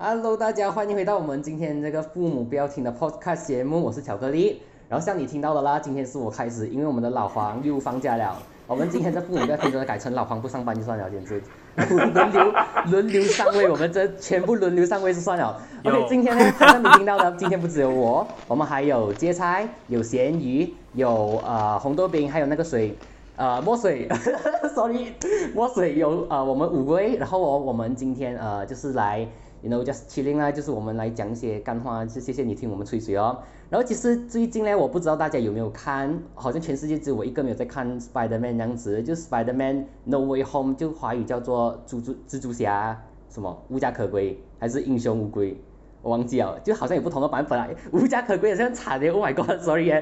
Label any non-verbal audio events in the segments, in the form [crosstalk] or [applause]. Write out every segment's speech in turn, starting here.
Hello，大家欢迎回到我们今天这个父母不要听的 Podcast 节目，我是巧克力。然后像你听到的啦，今天是我开始，因为我们的老黄又放假了。我们今天的父母不要听的改成老黄不上班就算了，简直轮流 [laughs] 轮流上位，我们这全部轮流上位就算了。OK，今天呢，刚刚你听到的，[laughs] 今天不只有我，我们还有芥菜，有咸鱼，有呃红豆饼，还有那个水。呃，墨水，[laughs] sorry，墨水有呃我们五位，然后我我们今天呃就是来 No，just chilling 啦，就是我们来讲一些干话，就谢谢你听我们吹水哦。然后其实最近呢，我不知道大家有没有看，好像全世界只有我一个没有在看 Spiderman 这样子，就 Spiderman No Way Home，就华语叫做蜘蛛蜘蛛侠什么无家可归，还是英雄无归？我忘记了，就好像有不同的版本啊，无家可归也是很惨的，Oh my God，sorry，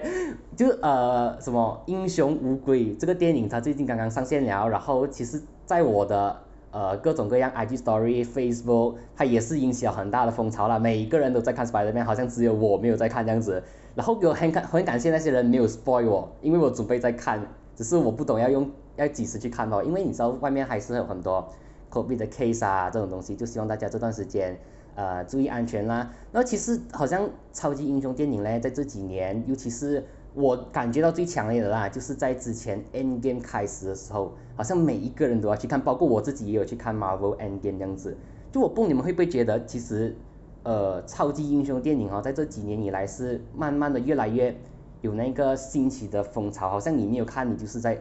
就呃什么英雄无归这个电影它最近刚刚上线了，然后其实在我的呃各种各样 IG Story、Facebook，它也是引起了很大的风潮了，每一个人都在看 Spiderman，好像只有我没有在看这样子，然后我很感很感谢那些人没有 spoil 我，因为我准备在看，只是我不懂要用要几时去看哦，因为你知道外面还是有很多 COVID 的 case 啊这种东西，就希望大家这段时间。呃，注意安全啦。然后其实好像超级英雄电影呢，在这几年，尤其是我感觉到最强烈的啦，就是在之前 Endgame 开始的时候，好像每一个人都要去看，包括我自己也有去看 Marvel Endgame 这样子。就我不，你们会不会觉得，其实呃，超级英雄电影哈，在这几年以来是慢慢的越来越有那个兴起的风潮，好像你没有看，你就是在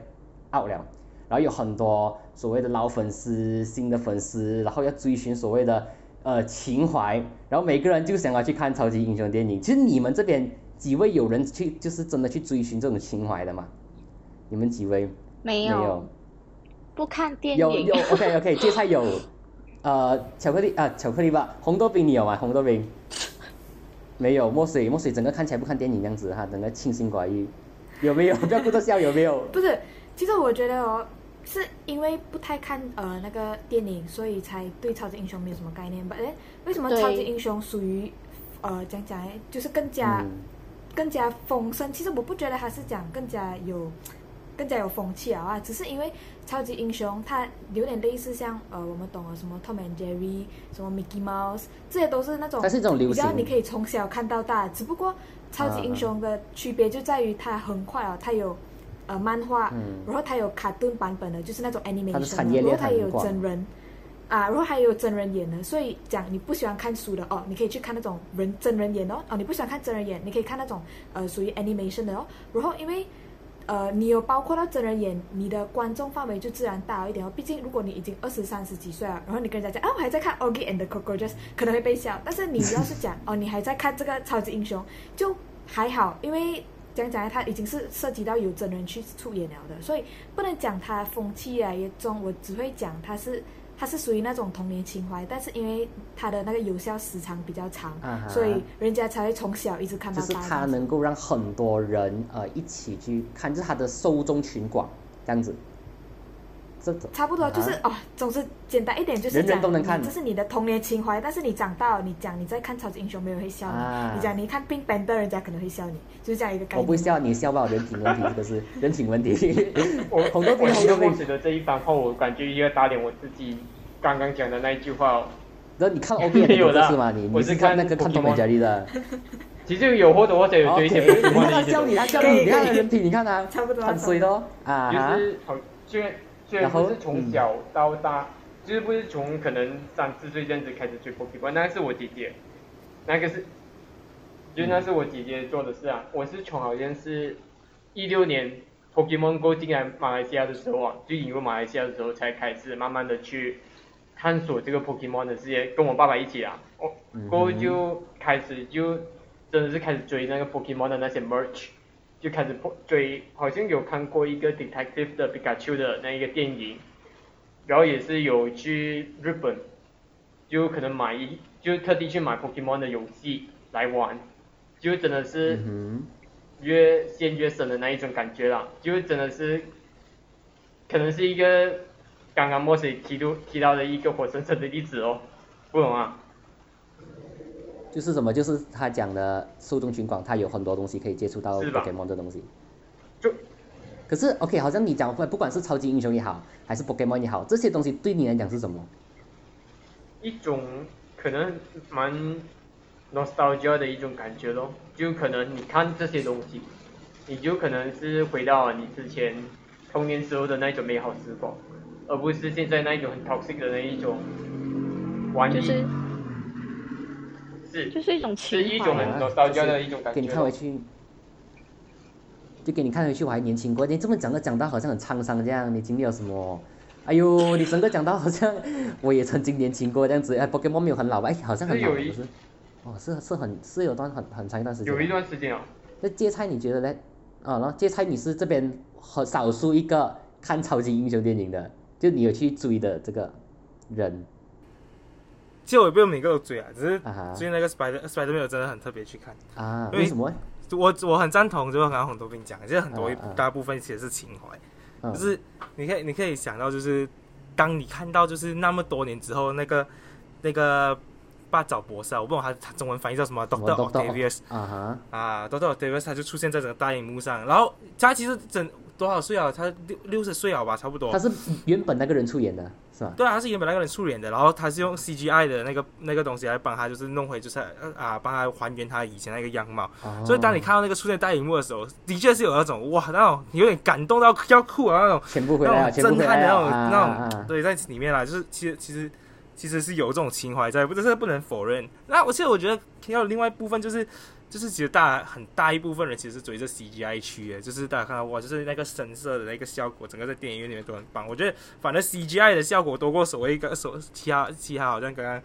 out 了。然后有很多所谓的老粉丝、新的粉丝，然后要追寻所谓的。呃，情怀，然后每个人就想要去看超级英雄电影。其实你们这边几位有人去，就是真的去追寻这种情怀的吗？你们几位？没有。不看电影。有有，OK OK，芥菜有，呃，巧克力啊，巧克力吧，红豆饼你有吗？红豆饼。没有，墨水墨水整个看起来不看电影这样子哈，整个清心寡欲。有没有？[laughs] 不要故作笑，有没有？不是，其实我觉得哦。是因为不太看呃那个电影，所以才对超级英雄没有什么概念吧？哎，为什么超级英雄属于呃讲讲哎，就是更加更加丰盛？其实我不觉得他是讲更加有更加有风气啊，只是因为超级英雄它有点类似像呃我们懂了什么 Tom and Jerry，什么 Mickey Mouse，这些都是那种它是一种流行，你可以从小看到大。只不过超级英雄的区别就在于它很快啊，它有。呃，漫画，然后它有卡顿版本的，就是那种 animation，然后它也有真人，啊，然后还有真人演的，所以讲你不喜欢看书的哦，你可以去看那种人真人演哦，哦，你不喜欢看真人演，你可以看那种呃属于 animation 的哦，然后因为呃你有包括到真人演，你的观众范围就自然大一点哦，毕竟如果你已经二十三十几岁了，然后你跟人家讲啊我还在看 Oggy and the Cockroaches，可能会被笑，但是你要是讲哦你还在看这个超级英雄，就还好，因为。讲讲他已经是涉及到有真人去出演了的，所以不能讲他风气越来越重，我只会讲他是他是属于那种童年情怀，但是因为他的那个有效时长比较长，所以人家才会从小一直看到大。就是他能够让很多人呃一起去看，就是他的受众群广这样子。差不多就是哦，总之简单一点就是讲，这是你的童年情怀。但是你长大了，你讲你在看超级英雄，没有人会笑你。你讲你看冰板的，人家可能会笑你，就是这样一个概念。我不笑你，笑吧，人品问题，这个是人品问题。我很多我听墨水的这一番话，我感觉要打脸我自己刚刚讲的那一句话。那你看 O B 没有的是吗？你你是看那个看多美佳丽的。[laughs] 其实有或者或者有追一些不喜欢的 [laughs] 他教你，他教你，你看人品，你看他，差不多，很水的啊。就是好，虽然。虽然不是从小到大，就是不是从可能三四岁这样子开始追 Pokemon，那是我姐姐，那个是，就那是我姐姐做的事啊。我是从好像是，一六年 Pokemon Go 进来马来西亚的时候啊，就引入马来西亚的时候才开始慢慢的去探索这个 Pokemon 的世界，跟我爸爸一起啊，我，过后就开始就真的是开始追那个 Pokemon 的那些 merch。就开始追，好像有看过一个 Detective 的 Pikachu 的那一个电影，然后也是有去日本，就可能买一，就特地去买 Pokemon 的游戏来玩，就真的是越陷越深的那一种感觉啦，就真的是，可能是一个刚刚墨水提到提到的一个活生生的例子哦，不懂啊。就是什么？就是他讲的受众群广，他有很多东西可以接触到 Pokemon 这东西。就，可是 OK，好像你讲不管是超级英雄也好，还是 Pokemon 也好，这些东西对你来讲是什么？一种可能蛮 nostalgia 的一种感觉咯，就可能你看这些东西，你就可能是回到你之前童年时候的那种美好时光，而不是现在那一种很 toxic 的那一种玩意。是。是。就是一种情怀。是一种很 nostalgia 的一种感觉。给你看回去。就给你看回去，我还年轻过。你这么讲的讲到好像很沧桑这样，你经历了什么？哎呦，你整个讲到好像我也曾经年轻过这样子。哎，Pokemon 没有很老吧？哎，好像很老，不是？哦，是是很是有段很很长一段时间。有一段时间哦。那芥菜你觉得呢？哦，然后芥菜你是这边很少数一个看超级英雄电影的，就你有去追的这个人。其实我也不用每个都追啊，只是最近那个 Spider Spider-Man 真的很特别去看。啊？为什么？我我很赞同，就是刚刚很多跟你讲，其实很多大部分其实是情怀，就是你可以你可以想到，就是当你看到就是那么多年之后那个那个八爪博士啊，我不懂他他中文翻译叫什么，Doctor Octavius 啊哈啊，Doctor Octavius 他就出现在整个大荧幕上，然后他其实整。多少岁啊？他六六十岁好吧，差不多。他是原本那个人出演的，是吧？对啊，他是原本那个人出演的，然后他是用 C G I 的那个那个东西来帮他，就是弄回，就是啊，帮他还原他以前那个样貌。所以当你看到那个出现大荧幕的时候，的确是有那种哇，那种有点感动到要哭啊那种，全部回来，震撼的那种那种，对，在里面啦，就是其实其实其实是有这种情怀在，不是不能否认。那而且我觉得还有另外一部分就是。就是其实大很大一部分人其实追着 CGI 区的，就是大家看到哇，就是那个深色的那个效果，整个在电影院里面都很棒。我觉得反正 CGI 的效果多过所谓一个所其他其他，好像刚刚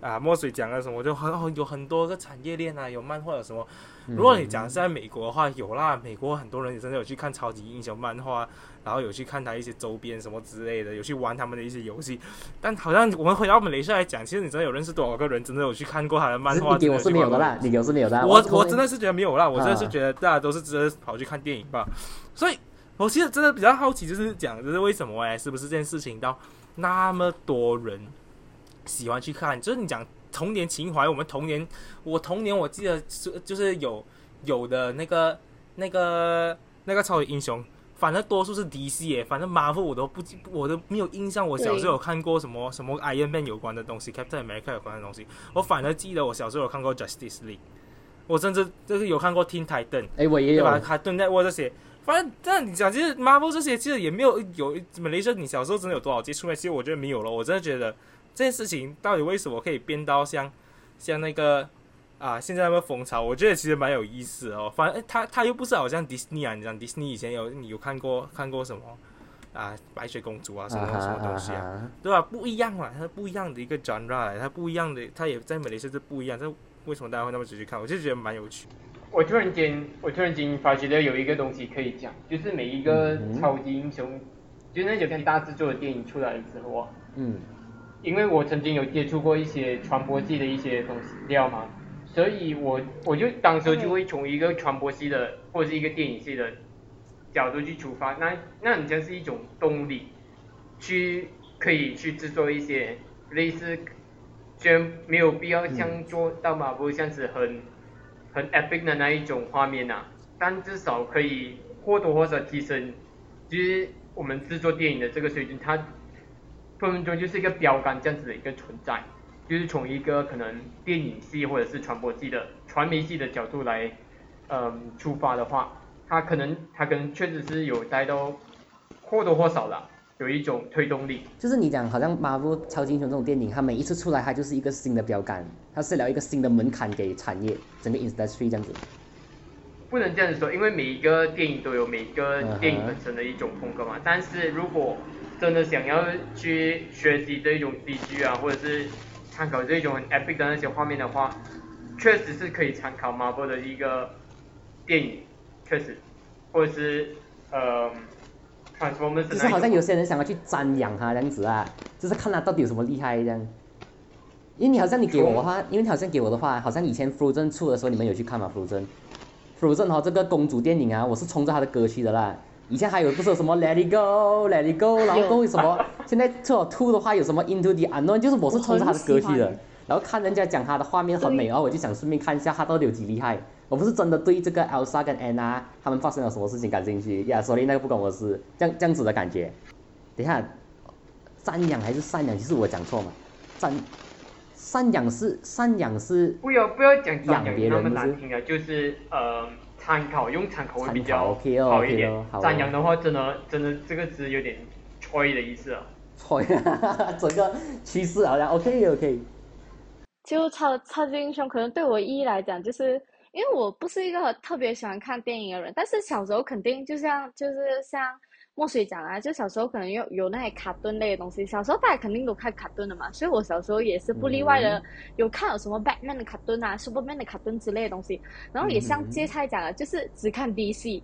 啊墨水讲了什么，就很有很多个产业链啊，有漫画有什么。如果你讲是在美国的话，有啦，美国很多人也真的有去看超级英雄漫画。然后有去看他一些周边什么之类的，有去玩他们的一些游戏，但好像我们回到我们雷射来讲，其实你真的有认识多少个人真的有去看过他的漫画？你我是没有的啦，你有是没有的。我我真的是觉得没有啦，我真的是觉得大家都是值得跑去看电影吧。所以，我其实真的比较好奇，就是讲就是为什么哎，是不是这件事情到那么多人喜欢去看？就是你讲童年情怀，我们童年，我童年我记得是就是有有的那个那个那个超级英雄。反正多数是 DC 耶，反正 Marvel 我都不记，我都没有印象。我小时候有看过什么什么 Iron Man 有关的东西，Captain America 有关的东西。我反而记得我小时候有看过 Justice League，我甚至就是有看过 Teen Titan，哎，我也有，对吧？他蹲在我这些，反正这样你讲，其实 Marvel 这些其实也没有有么雷射。你小时候真的有多少接触？其实我觉得没有了。我真的觉得这件事情到底为什么可以变到像像那个。啊，现在那个风潮，我觉得其实蛮有意思哦。反正他他又不是好像迪士尼啊，你讲迪士尼以前有你有看过看过什么啊？白雪公主啊，什么什么东西啊？对吧？不一样嘛，它不一样的一个 genre，它不一样的，它也在美雷西是不一样。这为什么大家会那么仔细看？我就觉得蛮有趣。我突然间，我突然间发觉到有一个东西可以讲，就是每一个超级英雄，就那几片大制作的电影出来的时候啊，嗯，因为我曾经有接触过一些传播系的一些东西，知道吗？所以，我我就当时就会从一个传播系的或者是一个电影系的角度去出发，那那你将是一种动力，去可以去制作一些类似，虽然没有必要像做到马步这样子很很 epic 的那一种画面呐，但至少可以或多或少提升，就是我们制作电影的这个水准，它分分钟就是一个标杆这样子的一个存在。就是从一个可能电影系或者是传播系的传媒系的角度来，嗯，出发的话，它可能它可能确实是有带到或多或少的有一种推动力。就是你讲好像 Marvel 超级英雄这种电影，它每一次出来，它就是一个新的标杆，它是了一个新的门槛给产业整个 industry 这样子。不能这样子说，因为每一个电影都有每一个电影本身的一种风格嘛。但是如果真的想要去学习这一种 CG 啊，或者是参考这种 epic 的那些画面的话，确实是可以参考 Marvel 的一个电影，确实，或者是呃，Transformers。就是好像有些人想要去瞻仰他这样子啊，就是看他到底有什么厉害这样。因为你好像你给我的话，因为你好像给我的话，好像以前 Frozen 出的时候，你们有去看吗？Frozen，Frozen 哈这个公主电影啊，我是冲着他的歌去的啦。以前还有不是什么 Let It Go，Let It Go，然后什么？[laughs] 现在出 Two 的话有什么 Into the Unknown？就是我是冲着他的歌去的，然后看人家讲他的画面很美，然后我就想顺便看一下他到底有几厉害。我不是真的对这个 Elsa 跟 Anna 他们发生了什么事情感兴趣呀，所以那个不关我事，这样这样子的感觉。等一下，赞扬还是赡养？其实我讲错嘛，赞赡养是赡养是不要不要讲养别人，那么难听啊，就是呃参考用参考会比较好一点。赞扬的话，真的真的这个字有点吹的意思啊。吹，[laughs] 整个趋势好像 OK OK。就超超级英雄可能对我意义来讲，就是因为我不是一个特别喜欢看电影的人，但是小时候肯定就像就是像。墨水讲啊，就小时候可能有有那些卡顿类的东西，小时候大家肯定都看卡顿的嘛，所以我小时候也是不例外的，有看有什么 Batman 的卡顿啊，Superman 的卡顿之类的东西，然后也像芥菜讲的，就是只看 DC，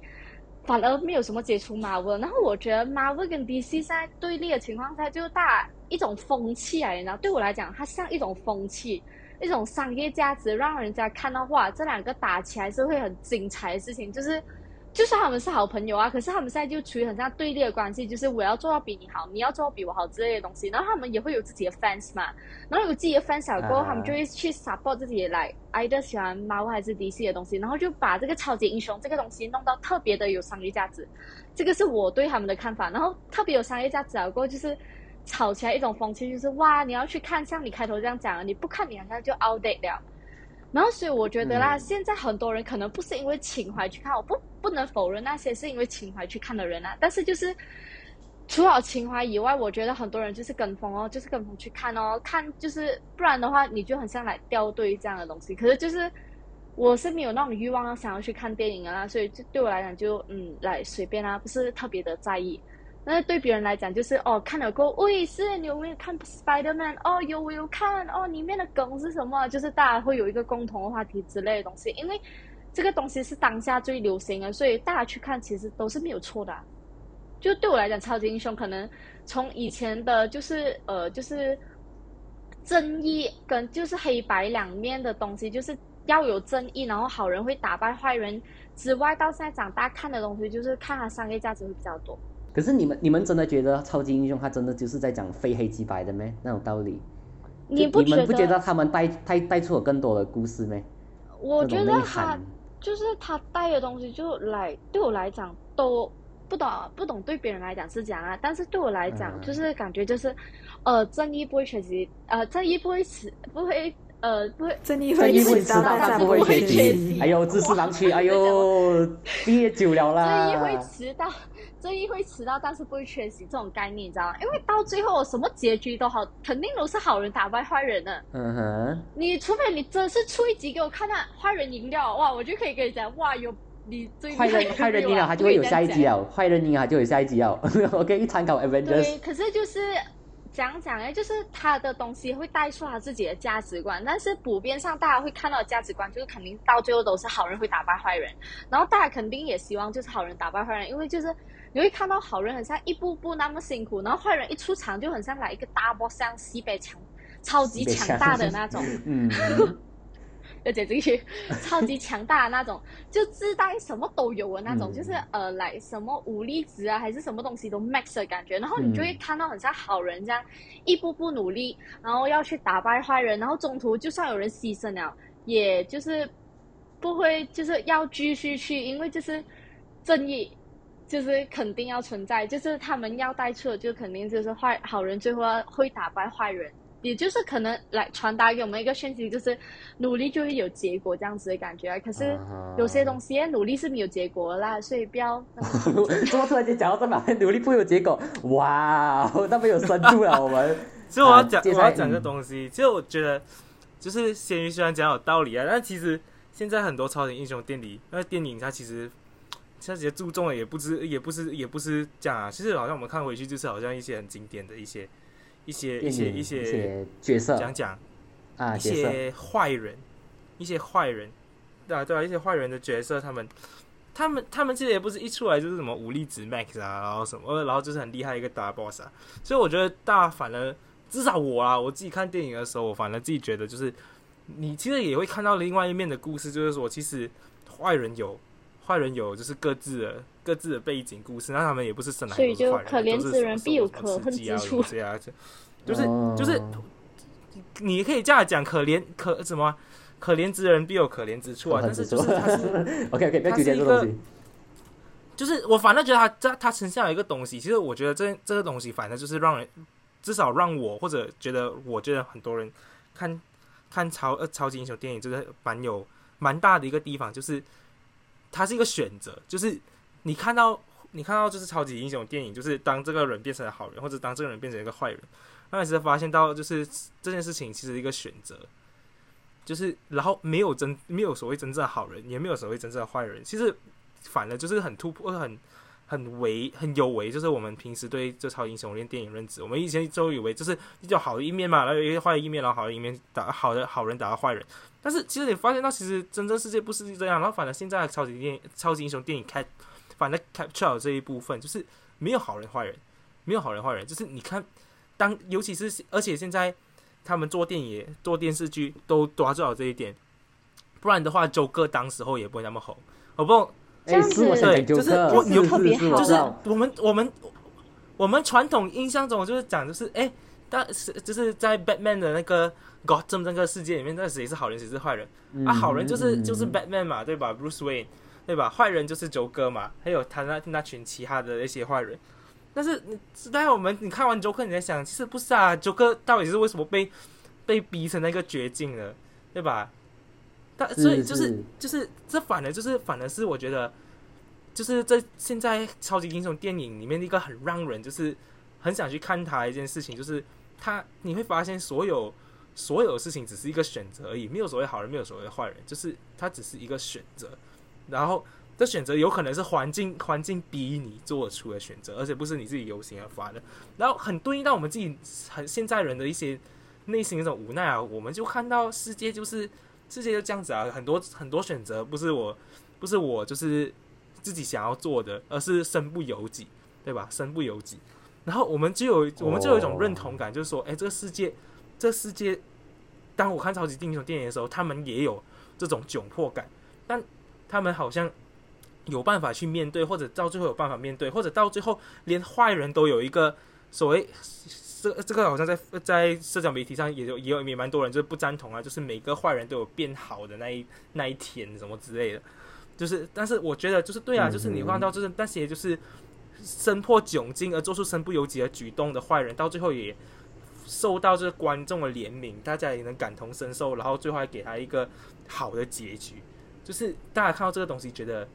反而没有什么接触 Marvel，然后我觉得 Marvel 跟 DC 在对立的情况下，就大一种风气啊，你知道，对我来讲，它像一种风气，一种商业价值，让人家看到哇，这两个打起来是会很精彩的事情，就是。就算他们是好朋友啊，可是他们现在就处于很像对立的关系，就是我要做到比你好，你要做到比我好之类的东西。然后他们也会有自己的 fans 嘛，然后有自己的 fans 过后，他们就会去 support 自己来，either 喜欢 Marvel 还是 DC 的东西，然后就把这个超级英雄这个东西弄到特别的有商业价值。这个是我对他们的看法。然后特别有商业价值过后，就是炒起来一种风气，就是哇，你要去看，像你开头这样讲，你不看你好像就 outdate 了。然后，所以我觉得啦，现在很多人可能不是因为情怀去看，我不不能否认那些是因为情怀去看的人啊。但是就是除了情怀以外，我觉得很多人就是跟风哦，就是跟风去看哦，看就是不然的话，你就很像来掉队这样的东西。可是就是我是没有那种欲望要想要去看电影啊，所以就对我来讲就嗯来随便啊，不是特别的在意。那对别人来讲，就是哦，看了过，喂，是你有没有看 Spider Man？哦，有，我有看。哦，里面的梗是什么？就是大家会有一个共同的话题之类的东西，因为这个东西是当下最流行的，所以大家去看其实都是没有错的。就对我来讲，超级英雄可能从以前的，就是呃，就是正义跟就是黑白两面的东西，就是要有正义，然后好人会打败坏人之外，到现在长大看的东西，就是看它商业价值会比较多。可是你们你们真的觉得超级英雄他真的就是在讲非黑即白的咩？那种道理？你不你们不觉得他们带带带出了更多的故事没？我觉得他就是他带的东西，就来对我来讲都不懂不懂，对别人来讲是这样啊，但是对我来讲就是感觉就是，呃，正义不会缺席，呃，正义不会死，不会。呃，不会，正义会迟到，但不会缺席。哎呦，知识盲区，哎呦，[laughs] 毕业久了啦。正义会迟到，正义会迟到，但是不会缺席，这种概念你知道吗？因为到最后什么结局都好，肯定都是好人打败坏人的。嗯哼。你除非你真是出一集给我看，看坏人赢掉，哇，我就可以跟你讲，哇，有你最坏人坏人赢了，他就会有下一集了。坏人赢了，他就有下一集了。我可以参考 Avengers。对，可是就是。讲讲哎，就是他的东西会带出他自己的价值观，但是普遍上大家会看到的价值观，就是肯定到最后都是好人会打败坏人，然后大家肯定也希望就是好人打败坏人，因为就是你会看到好人很像一步步那么辛苦，然后坏人一出场就很像来一个大 boss，像西北强，超级强大的那种。嗯。而且这些超级强大的那种，就自带什么都有的那种，就是呃，来什么武力值啊，还是什么东西都 max 的感觉。然后你就会看到很像好人这样一步步努力，然后要去打败坏人，然后中途就算有人牺牲了，也就是不会就是要继续去，因为就是正义就是肯定要存在，就是他们要带出的就肯定就是坏好人最后会打败坏人。也就是可能来传达给我们一个讯息，就是努力就会有结果这样子的感觉。可是有些东西努力是没有结果啦，所以不要。怎 [laughs] 么突然间讲到这么 [laughs] 努力不会有结果？哇，[laughs] 那么有深度了我们。所以我要讲，我要讲个东西。其实我觉得，就是咸鱼虽然讲有道理啊，但其实现在很多超级英雄电影，那电影它其实它其实注重的也不知也不是也不是这样啊。其实好像我们看回去，就是好像一些很经典的一些。一些一些一些角色讲讲啊，一些坏人，一些坏人，对啊对啊，一些坏人的角色，他们他们他们其实也不是一出来就是什么武力值 max 啊，然后什么，然后就是很厉害一个大 boss 啊，所以我觉得大反而至少我啊，我自己看电影的时候，我反而自己觉得就是你其实也会看到另外一面的故事，就是说其实坏人有坏人有就是各自的。各自的背景故事，那他们也不是生来所以就可怜之人必有可恨之处，这样子，就是就是，你可以这样讲，可怜可什么？可怜之人必有可怜之处啊！但是就是他是 [laughs] OK OK，他是一个，就是我反正觉得他这他呈现了一个东西，其实我觉得这这个东西反正就是让人至少让我或者觉得我觉得很多人看看超呃超级英雄电影，就是蛮有蛮大的一个地方，就是它是一个选择，就是你看到你看到就是超级英雄电影，就是当这个人变成了好人，或者当这个人变成一个坏人，那你是发现到就是这件事情其实一个选择，就是然后没有真没有所谓真正的好人，也没有所谓真正的坏人，其实反而就是很突破很。很为很有为，就是我们平时对这超英雄电电影认知，我们以前都以为就是叫好的一面嘛，然后有一个坏的一面，然后好的一面打好的好人打到坏人。但是其实你发现到，其实真正世界不是这样。然后反正现在超级电超级英雄电影开，反正 capture 这一部分就是没有好人坏人，没有好人坏人，就是你看当尤其是而且现在他们做电影做电视剧都抓住了这一点，不然的话周哥当时候也不会那么红，我不。这样子对，就是我有特别好，就是我们我们我们传统印象中就是讲就是哎，但是就是在 Batman 的那个 Gotham 那个世界里面，那谁是好人谁是坏人啊？好人就是就是 Batman 嘛，对吧？Bruce Wayne 对吧？坏人就是九哥嘛，还有他那那群其他的那些坏人。但是你在我们你看完 Joker 你在想，其实不是啊，Joker 到底是为什么被被逼成那个绝境了，对吧？但所以就是就是这反而就是反而是我觉得，就是在现在超级英雄电影里面一个很让人就是很想去看他一件事情，就是他你会发现所有所有事情只是一个选择而已，没有所谓好人，没有所谓坏人，就是他只是一个选择。然后这选择有可能是环境环境逼你做出的选择，而且不是你自己由心而发的。然后很对应到我们自己很现在人的一些内心那种无奈啊，我们就看到世界就是。世界就这样子啊，很多很多选择不是我，不是我就是自己想要做的，而是身不由己，对吧？身不由己。然后我们就有我们就有一种认同感，就是说，哎，这个世界，这个世界，当我看超级英雄电影的时候，他们也有这种窘迫感，但他们好像有办法去面对，或者到最后有办法面对，或者到最后连坏人都有一个所谓。这这个好像在在社交媒体上也有也有也蛮多人就是不赞同啊，就是每个坏人都有变好的那一那一天什么之类的，就是但是我觉得就是对啊，就是你看到就是那些就是身破窘境而做出身不由己的举动的坏人，到最后也受到这个观众的怜悯，大家也能感同身受，然后最后还给他一个好的结局，就是大家看到这个东西，觉得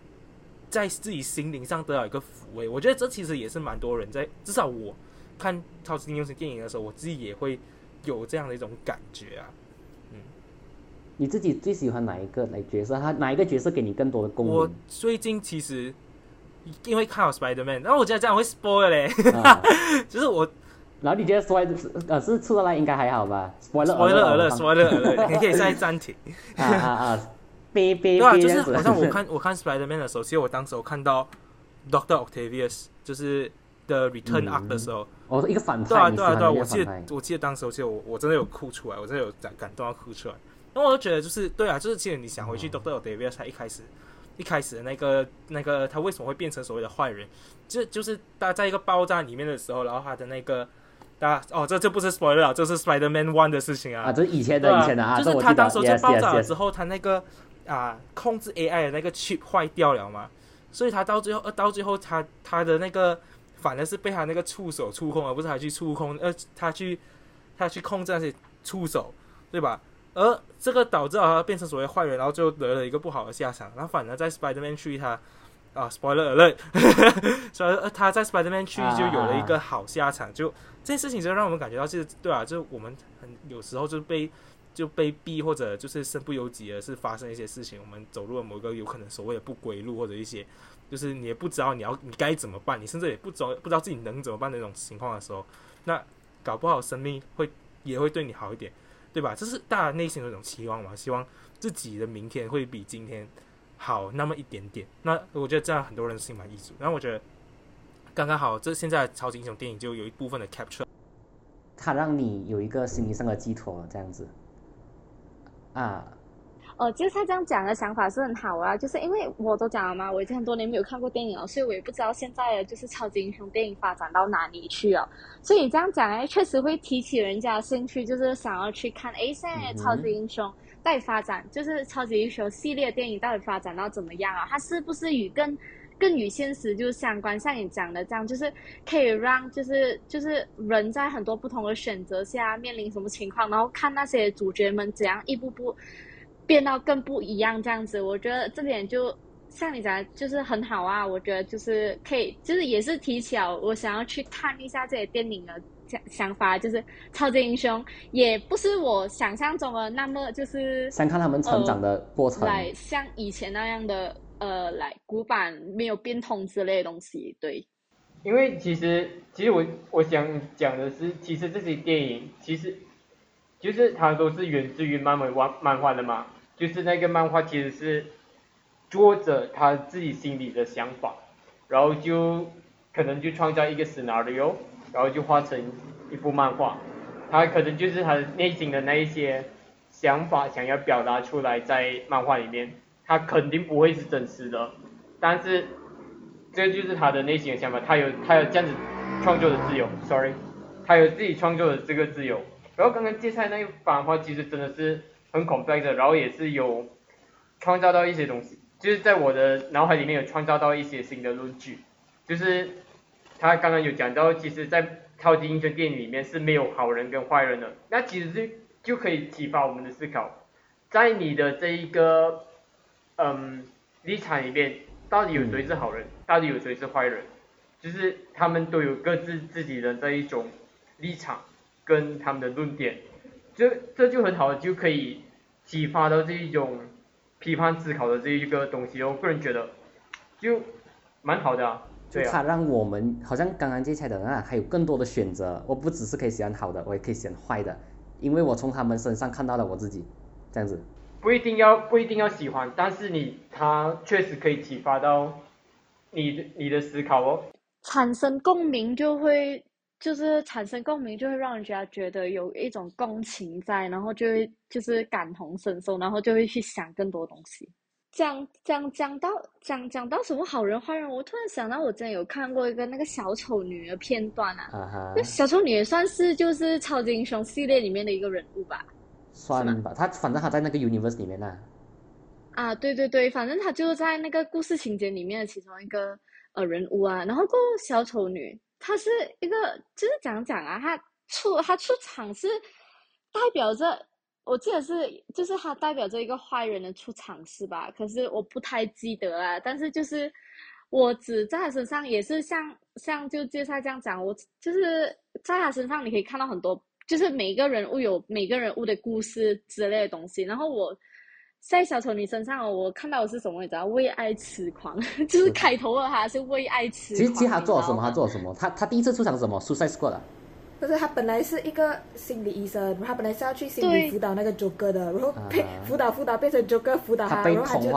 在自己心灵上得到一个抚慰。我觉得这其实也是蛮多人在，至少我。看超级英雄电影的时候，我自己也会有这样的一种感觉啊。嗯，你自己最喜欢哪一个哪角色？他哪一个角色给你更多的共鸣？我最近其实因为看了 Spider Man，然后我觉得这样会 spoil 嘞，[laughs] 就是我。然后你觉得 spoil 呃是出来应该还好吧？spoiler spoiler spoiler，你可以再暂停。啊 [laughs] 啊啊！对啊，就是好像我 [laughs] 看我看 Spider Man 的时候，其实我当时我看到 Doctor Octavius 就是的 Return Arc 的时候。哦，一个反派。对啊，对啊，对啊！我记得，我记得当时，我记得我我真的有哭出来，我真的有感感动到哭出来。那我就觉得，就是对啊，就是其实你想回去 Doctor Octavius 他一开始一开始的那个那个他为什么会变成所谓的坏人？就就是他在一个爆炸里面的时候，然后他的那个，大家哦，这这不是 spoiler，这是 Spider Man One 的事情啊。啊，这是以前的以前的啊。就是他当时在爆炸了之后，他那个啊控制 AI 的那个 chip 坏掉了嘛，所以他到最后，呃到最后他他的那个。反而是被他那个触手触控，而不是他去触控，呃，他去他去控制那些触手，对吧？而这个导致他变成所谓坏人，然后就得了一个不好的下场。然后反而在 Spider-Man 去他啊，spoiler alert，[laughs] 所以他在 Spider-Man 区就有了一个好下场。就这件事情就让我们感觉到，就是对啊，就我们很有时候就被就被逼或者就是身不由己的是发生一些事情，我们走入了某个有可能所谓的不归路或者一些。就是你也不知道你要你该怎么办，你甚至也不知不知道自己能怎么办那种情况的时候，那搞不好生命会也会对你好一点，对吧？这是大家内心的一种期望嘛，希望自己的明天会比今天好那么一点点。那我觉得这样很多人心满意足。然后我觉得刚刚好，这现在超级英雄电影就有一部分的 capture，它让你有一个心理上的寄托，这样子啊。哦，就是他这样讲的想法是很好啊，就是因为我都讲了嘛，我已经很多年没有看过电影了，所以我也不知道现在的就是超级英雄电影发展到哪里去了。所以你这样讲哎，确实会提起人家的兴趣，就是想要去看哎，现在超级英雄到底发展，就是超级英雄系列电影到底发展到怎么样啊？它是不是与更更与现实就是相关，像你讲的这样，就是可以让就是就是人在很多不同的选择下面临什么情况，然后看那些主角们怎样一步步变到更不一样这样子。我觉得这点就像你讲，就是很好啊。我觉得就是可以，就是也是提起了，我想要去看一下这些电影的想想法，就是超级英雄也不是我想象中的那么就是想看他们成长的过程，来像以前那样的。呃，来古板没有变通之类的东西，对。因为其实，其实我我想讲的是，其实这些电影其实，就是它都是源自于漫威漫漫画的嘛，就是那个漫画其实是作者他自己心里的想法，然后就可能就创造一个 scenario，然后就画成一部漫画，他可能就是他内心的那一些想法想要表达出来在漫画里面。他肯定不会是真实的，但是这就是他的内心的想法，他有他有这样子创作的自由，sorry，他有自己创作的这个自由。然后刚刚介绍那一番话，其实真的是很 complex，然后也是有创造到一些东西，就是在我的脑海里面有创造到一些新的论据，就是他刚刚有讲到，其实，在超级英雄电影里面是没有好人跟坏人的，那其实就就可以启发我们的思考，在你的这一个。嗯，立场里面到底有谁是好人，到底有谁是坏人，就是他们都有各自自己的这一种立场跟他们的论点，这这就很好，就可以启发到这一种批判思考的这一个东西。我个人觉得就蛮好的啊，对啊。它让我们好像刚刚介绍的啊，还有更多的选择，我不只是可以选好的，我也可以选坏的，因为我从他们身上看到了我自己，这样子。不一定要不一定要喜欢，但是你他确实可以启发到你的你的思考哦。产生共鸣就会就是产生共鸣就会让人家觉得有一种共情在，然后就会就是感同身受，然后就会去想更多东西。讲讲讲到讲讲到什么好人坏人，我突然想到我之前有看过一个那个小丑女的片段啊，那小丑女也算是就是超级英雄系列里面的一个人物吧。算吧，他反正他在那个 universe 里面呢。啊，对对对，反正他就在那个故事情节里面的其中一个呃人物啊。然后个小丑女，她是一个就是讲讲啊，她出她出场是代表着，我记得是就是她代表着一个坏人的出场是吧？可是我不太记得啊。但是就是我只在她身上也是像像就介绍这样讲，我就是在她身上你可以看到很多。就是每个人物有每个人物的故事之类的东西，然后我在小丑女身上，我看到的是什么？你知道，为爱痴狂，[laughs] 就是开头的他是为爱痴狂。其实，其实他做了什么？他做了什么？他他第一次出场是什么？Suicide Squad。不是他本来是一个心理医生，他本来是要去心理辅导那个 Joker 的，然后被辅导辅导变成 Joker 辅导他，然后他就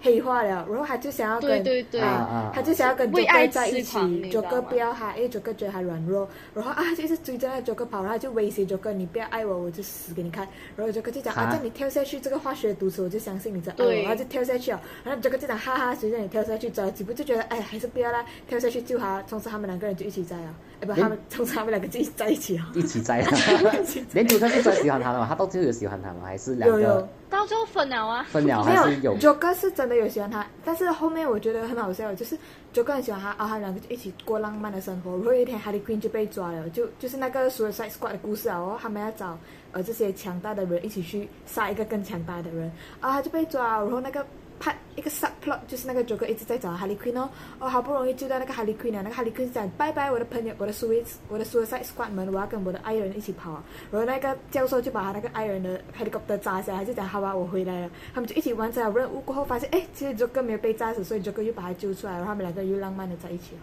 黑化了，然后他就想要跟啊，他就想要跟 Joker 在一起，Joker 不要他，因为 Joker 觉得他软弱，然后啊就一直追着那 Joker 跑，然后就威胁 Joker 你不要爱我，我就死给你看，然后 Joker 就讲啊。叫你跳下去这个化学毒池，我就相信你在爱我，然后就跳下去了，然后 Joker 就讲哈哈随着你跳下去，走几步就觉得哎还是不要啦，跳下去救他，从此他们两个人就一起在了。哎不，他们从此他们两个就在一起啊。一起在，[laughs] 连九哥是真喜欢他的嘛？他到最后有喜欢他吗？还是两个？到最后分了啊？分了还是有？九哥是真的有喜欢他，但是后面我觉得很好笑，就是九哥很喜欢他，然后他们两个就一起过浪漫的生活。然后有一天，Harley Quinn 就被抓了，就就是那个 Suicide Squad 的故事啊。然后他们要找呃这些强大的人一起去杀一个更强大的人，啊，他就被抓，然后那个。拍一个 subplot，就是那个 Joker 一直在找 Harley Quinn 哦，哦，好不容易救到那个 Harley Quinn 啊，那个 Harley Quinn 讲拜拜，我的朋友，我的 Suicide，我的 Suicide Squad 们，我要跟我的爱人一起跑啊。然后那个教授就把他那个爱人的 helicopter 炸下来，就讲好吧，我回来了。他们就一起完成了任务过后，发现哎，其实 Joker 没有被炸死，所以 Joker 又把他救出来，然后他们两个又浪漫的在一起了。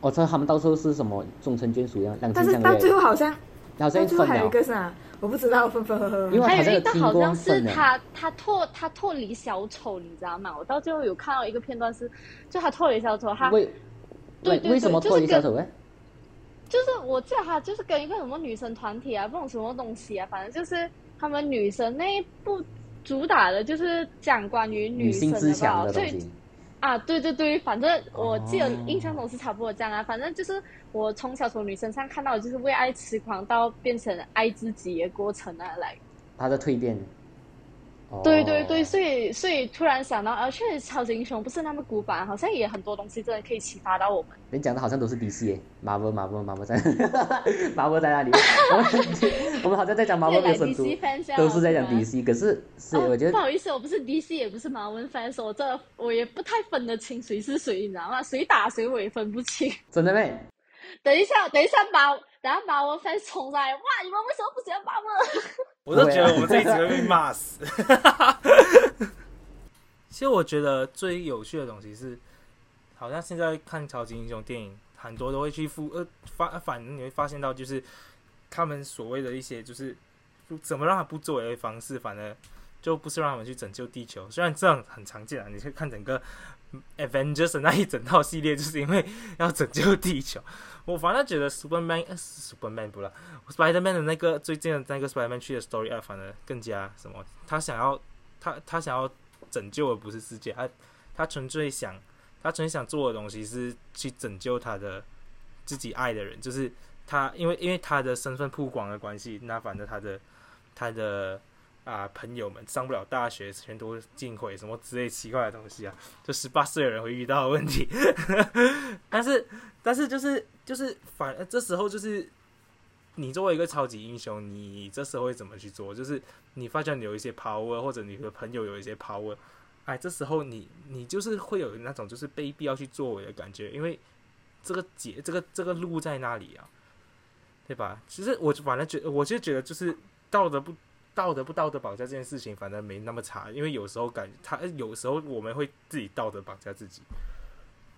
我知道他们到时候是什么终成眷属一样，两但是到最后好像，好像最后还有一个是啊。我不知道分分合合，还有一个好像是他他脱他脱离小丑，你知道吗？我到最后有看到一个片段是，就他脱离小丑，他为对为什么脱离小丑呢？就是我记得他就是跟一个什么女生团体啊，不懂什么东西啊，反正就是他们女生那一部主打的就是讲关于女生的吧，所以。啊，对对对，反正我记得印象中是差不多这样啊。反正就是我从小从女生上看到，就是为爱痴狂到变成爱自己的过程啊，来。他的蜕变。对对对，所以所以突然想到，啊，确实超级英雄不是那么古板，好像也很多东西真的可以启发到我们。你讲的好像都是 DC，Marvel，Marvel，Marvel 在，[laughs] Marvel 在那里？我们我们好像在讲 Marvel 的神族，都是在讲 DC，可是是我觉得不好意思，我不是 DC，也不是 Marvel fans，我这我也不太分得清谁是谁，你知道吗？谁打谁我也分不清。真的没？等一下，等一下把。然后把我粉冲来，哇！你们为什么不喜欢把我？[laughs] 我都觉得我们这一集会被骂死。[laughs] 其实我觉得最有趣的东西是，好像现在看超级英雄电影，很多都会去复呃发，反正你会发现到，就是他们所谓的一些就是怎么让他不作为的方式，反而就不是让他们去拯救地球。虽然这样很常见啊，你可以看整个 Avengers 的那一整套系列，就是因为要拯救地球。[laughs] 我反而觉得 Superman，Superman 不了，Spiderman 的那个最近的那个 Spiderman 去的 Story 二，反而更加什么？他想要他他想要拯救的不是世界，他他纯粹想他纯粹想做的东西是去拯救他的自己爱的人，就是他因为因为他的身份曝光的关系，那反正他的他的。啊，朋友们上不了大学，全都进毁什么之类奇怪的东西啊，就十八岁的人会遇到的问题。[laughs] 但是，但是就是就是反，这时候就是你作为一个超级英雄，你这时候会怎么去做？就是你发现你有一些 power，或者你的朋友有一些 power，哎，这时候你你就是会有那种就是被必要去作为的感觉，因为这个结这个这个路在那里啊，对吧？其实我反正觉，我就觉得就是道德不。道德不道德绑架这件事情，反正没那么差，因为有时候感他有时候我们会自己道德绑架自己，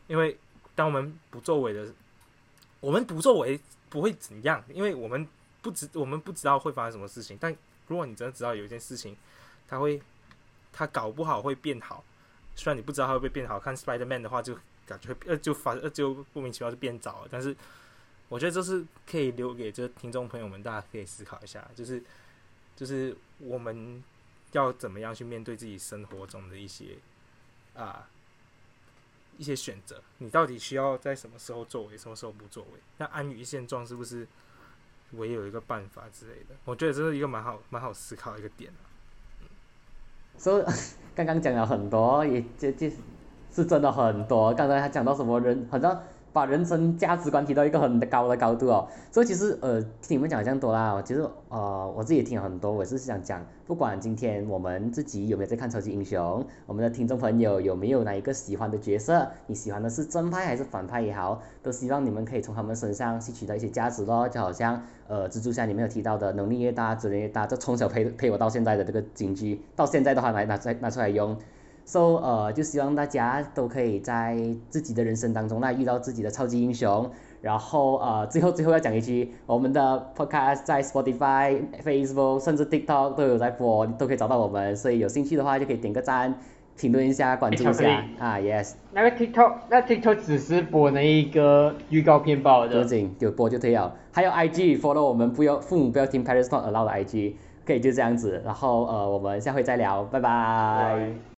因为当我们不作为的，我们不作为不会怎样，因为我们不知我们不知道会发生什么事情。但如果你真的知道有一件事情，他会他搞不好会变好，虽然你不知道他会不会变好，看 Spider Man 的话就感觉呃就发呃就莫名其妙就变早了。但是我觉得这是可以留给这听众朋友们，大家可以思考一下，就是。就是我们要怎么样去面对自己生活中的一些啊一些选择？你到底需要在什么时候作为，什么时候不作为？那安于现状是不是唯有一个办法之类的？我觉得这是一个蛮好蛮好思考的一个点所以刚刚讲了很多，也这这是真的很多。刚才他讲到什么人，好像。把人生价值观提到一个很高的高度哦，所以其实呃听你们讲这样多啦，其实呃我自己也听了很多，我是想讲，不管今天我们自己有没有在看超级英雄，我们的听众朋友有没有哪一个喜欢的角色，你喜欢的是正派还是反派也好，都希望你们可以从他们身上吸取到一些价值咯，就好像呃蜘蛛侠里面有提到的，能力越大责任越大，这从小陪陪我到现在的这个金句，到现在都还拿拿出来拿出来用。So 呃，就希望大家都可以在自己的人生当中那遇到自己的超级英雄，然后呃，最后最后要讲一句，我们的 podcast 在 Spotify、Facebook 甚至 TikTok 都有在播，都可以找到我们，所以有兴趣的话就可以点个赞，评论一下，关注一下啊，yes。那个 TikTok，那 TikTok 只是播那一个预告片报的，不紧，就播就可以了。还有 IG follow 我们，不要父母不要听 Paris Not Allowed 的 IG，可以就这样子，然后呃，我们下回再聊，拜拜。